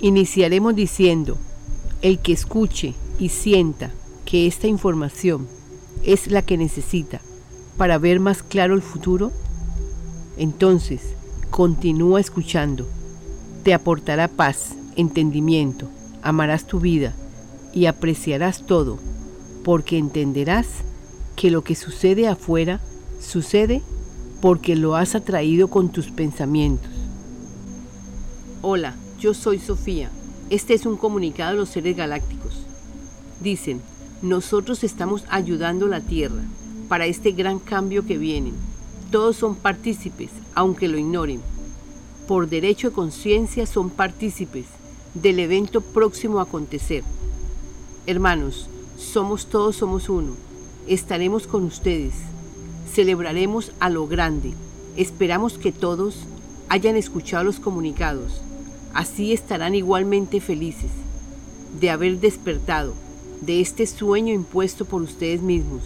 Iniciaremos diciendo, el que escuche y sienta que esta información es la que necesita para ver más claro el futuro, entonces continúa escuchando. Te aportará paz, entendimiento, amarás tu vida y apreciarás todo, porque entenderás que lo que sucede afuera sucede porque lo has atraído con tus pensamientos. Hola, yo soy Sofía. Este es un comunicado de los seres galácticos. Dicen, nosotros estamos ayudando a la Tierra para este gran cambio que viene. Todos son partícipes, aunque lo ignoren. Por derecho de conciencia son partícipes del evento próximo a acontecer. Hermanos, somos todos, somos uno. Estaremos con ustedes. Celebraremos a lo grande. Esperamos que todos hayan escuchado los comunicados Así estarán igualmente felices de haber despertado de este sueño impuesto por ustedes mismos.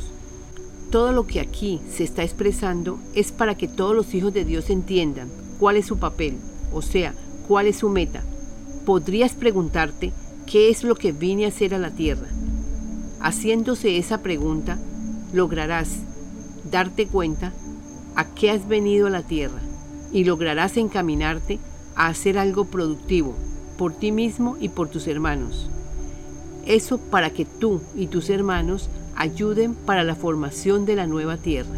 Todo lo que aquí se está expresando es para que todos los hijos de Dios entiendan cuál es su papel, o sea, cuál es su meta. Podrías preguntarte qué es lo que vine a hacer a la tierra. Haciéndose esa pregunta, lograrás darte cuenta a qué has venido a la tierra y lograrás encaminarte a hacer algo productivo por ti mismo y por tus hermanos. Eso para que tú y tus hermanos ayuden para la formación de la nueva tierra.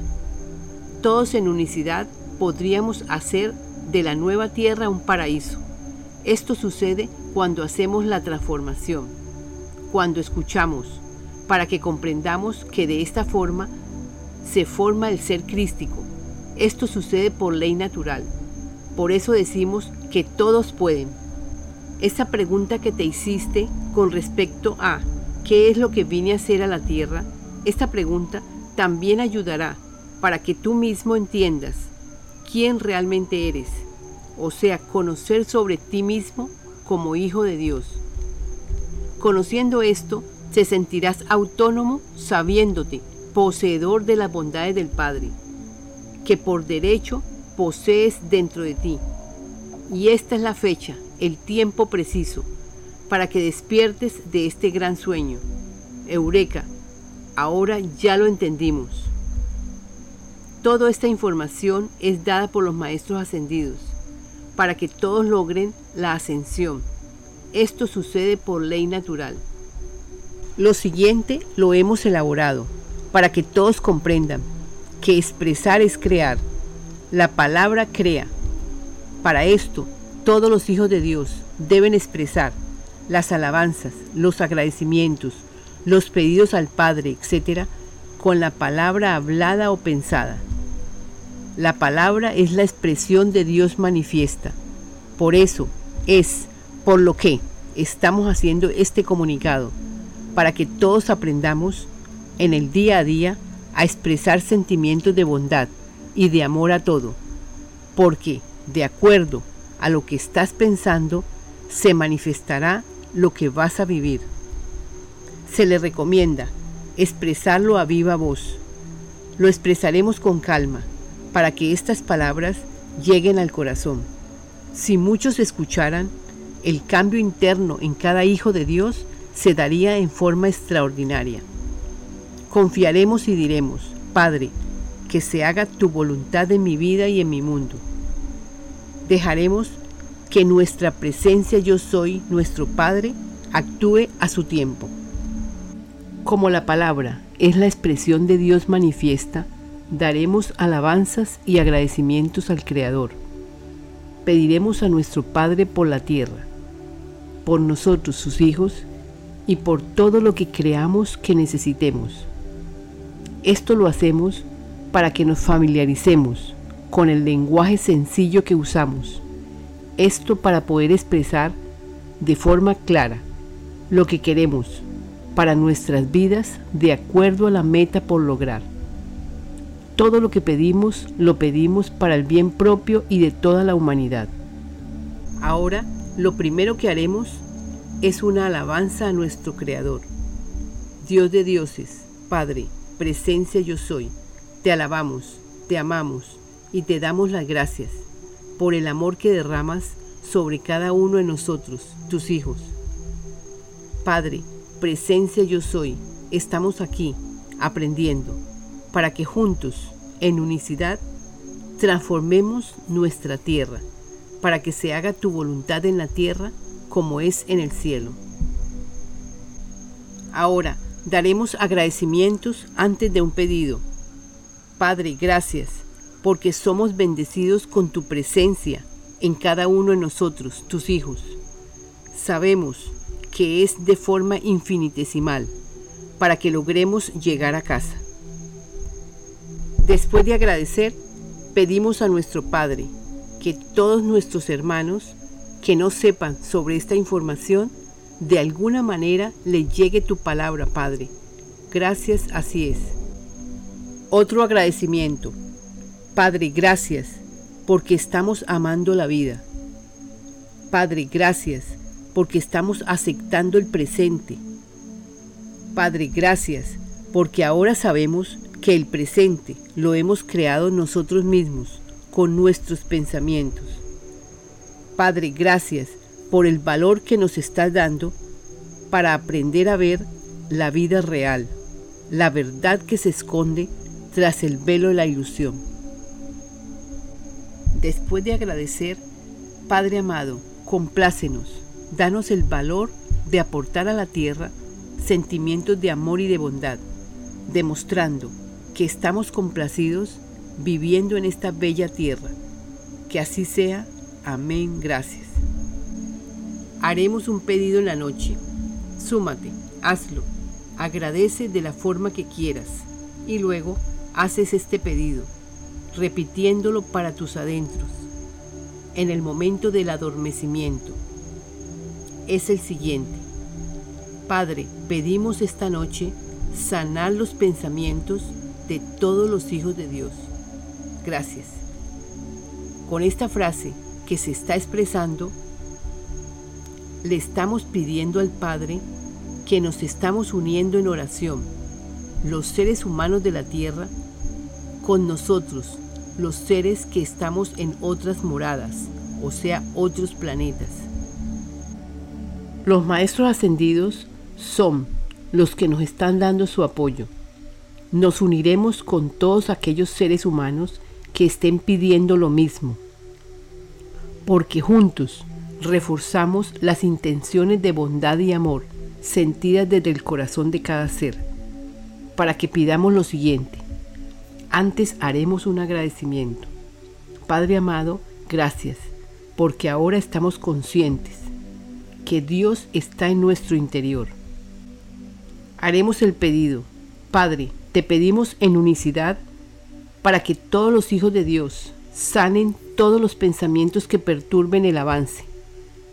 Todos en unicidad podríamos hacer de la nueva tierra un paraíso. Esto sucede cuando hacemos la transformación, cuando escuchamos, para que comprendamos que de esta forma se forma el ser crístico. Esto sucede por ley natural. Por eso decimos que todos pueden. Esa pregunta que te hiciste con respecto a ¿qué es lo que vine a hacer a la tierra? Esta pregunta también ayudará para que tú mismo entiendas quién realmente eres, o sea, conocer sobre ti mismo como hijo de Dios. Conociendo esto, te sentirás autónomo sabiéndote poseedor de las bondades del Padre, que por derecho posees dentro de ti. Y esta es la fecha, el tiempo preciso, para que despiertes de este gran sueño. Eureka, ahora ya lo entendimos. Toda esta información es dada por los maestros ascendidos, para que todos logren la ascensión. Esto sucede por ley natural. Lo siguiente lo hemos elaborado, para que todos comprendan que expresar es crear. La palabra crea para esto, todos los hijos de Dios deben expresar las alabanzas, los agradecimientos, los pedidos al Padre, etc., con la palabra hablada o pensada. La palabra es la expresión de Dios manifiesta. Por eso es por lo que estamos haciendo este comunicado, para que todos aprendamos en el día a día a expresar sentimientos de bondad y de amor a todo. Porque de acuerdo a lo que estás pensando, se manifestará lo que vas a vivir. Se le recomienda expresarlo a viva voz. Lo expresaremos con calma para que estas palabras lleguen al corazón. Si muchos escucharan, el cambio interno en cada hijo de Dios se daría en forma extraordinaria. Confiaremos y diremos, Padre, que se haga tu voluntad en mi vida y en mi mundo dejaremos que nuestra presencia yo soy, nuestro Padre, actúe a su tiempo. Como la palabra es la expresión de Dios manifiesta, daremos alabanzas y agradecimientos al Creador. Pediremos a nuestro Padre por la tierra, por nosotros sus hijos y por todo lo que creamos que necesitemos. Esto lo hacemos para que nos familiaricemos con el lenguaje sencillo que usamos. Esto para poder expresar de forma clara lo que queremos para nuestras vidas de acuerdo a la meta por lograr. Todo lo que pedimos lo pedimos para el bien propio y de toda la humanidad. Ahora, lo primero que haremos es una alabanza a nuestro Creador. Dios de dioses, Padre, presencia yo soy, te alabamos, te amamos, y te damos las gracias por el amor que derramas sobre cada uno de nosotros, tus hijos. Padre, presencia yo soy, estamos aquí, aprendiendo, para que juntos, en unicidad, transformemos nuestra tierra, para que se haga tu voluntad en la tierra como es en el cielo. Ahora, daremos agradecimientos antes de un pedido. Padre, gracias, porque somos bendecidos con tu presencia en cada uno de nosotros, tus hijos. Sabemos que es de forma infinitesimal para que logremos llegar a casa. Después de agradecer, pedimos a nuestro Padre que todos nuestros hermanos que no sepan sobre esta información, de alguna manera le llegue tu palabra, Padre. Gracias, así es. Otro agradecimiento. Padre, gracias porque estamos amando la vida. Padre, gracias porque estamos aceptando el presente. Padre, gracias porque ahora sabemos que el presente lo hemos creado nosotros mismos con nuestros pensamientos. Padre, gracias por el valor que nos estás dando para aprender a ver la vida real, la verdad que se esconde tras el velo de la ilusión. Después de agradecer, Padre amado, complácenos, danos el valor de aportar a la tierra sentimientos de amor y de bondad, demostrando que estamos complacidos viviendo en esta bella tierra. Que así sea. Amén. Gracias. Haremos un pedido en la noche. Súmate, hazlo, agradece de la forma que quieras y luego haces este pedido, repitiéndolo para tus adentros, en el momento del adormecimiento. Es el siguiente. Padre, pedimos esta noche sanar los pensamientos de todos los hijos de Dios. Gracias. Con esta frase que se está expresando, le estamos pidiendo al Padre que nos estamos uniendo en oración, los seres humanos de la tierra, con nosotros, los seres que estamos en otras moradas, o sea, otros planetas. Los maestros ascendidos son los que nos están dando su apoyo. Nos uniremos con todos aquellos seres humanos que estén pidiendo lo mismo, porque juntos reforzamos las intenciones de bondad y amor sentidas desde el corazón de cada ser, para que pidamos lo siguiente. Antes haremos un agradecimiento. Padre amado, gracias, porque ahora estamos conscientes que Dios está en nuestro interior. Haremos el pedido. Padre, te pedimos en unicidad para que todos los hijos de Dios sanen todos los pensamientos que perturben el avance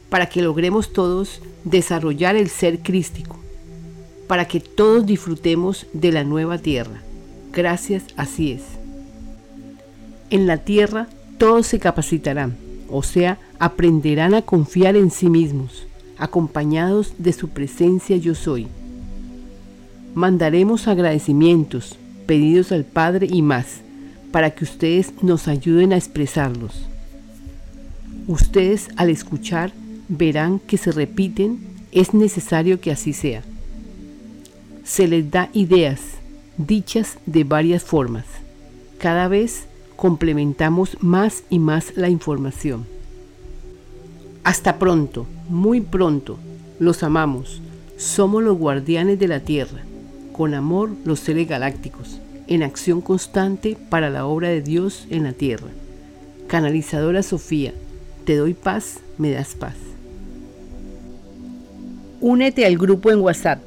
para que logremos todos desarrollar el ser crístico, para que todos disfrutemos de la nueva tierra. Gracias, así es. En la tierra todos se capacitarán, o sea, aprenderán a confiar en sí mismos, acompañados de su presencia yo soy. Mandaremos agradecimientos, pedidos al Padre y más, para que ustedes nos ayuden a expresarlos. Ustedes al escuchar verán que se repiten, es necesario que así sea. Se les da ideas, dichas de varias formas. Cada vez complementamos más y más la información. Hasta pronto, muy pronto. Los amamos. Somos los guardianes de la Tierra. Con amor los seres galácticos. En acción constante para la obra de Dios en la Tierra. Canalizadora Sofía, te doy paz, me das paz. Únete al grupo en WhatsApp.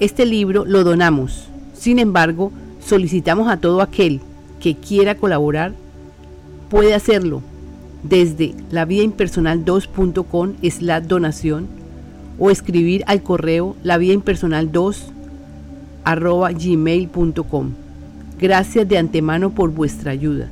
Este libro lo donamos. Sin embargo, solicitamos a todo aquel que quiera colaborar, puede hacerlo desde lavidaimpersonal2.com la donación o escribir al correo lavidaimpersonal2 arroba gmail.com. Gracias de antemano por vuestra ayuda.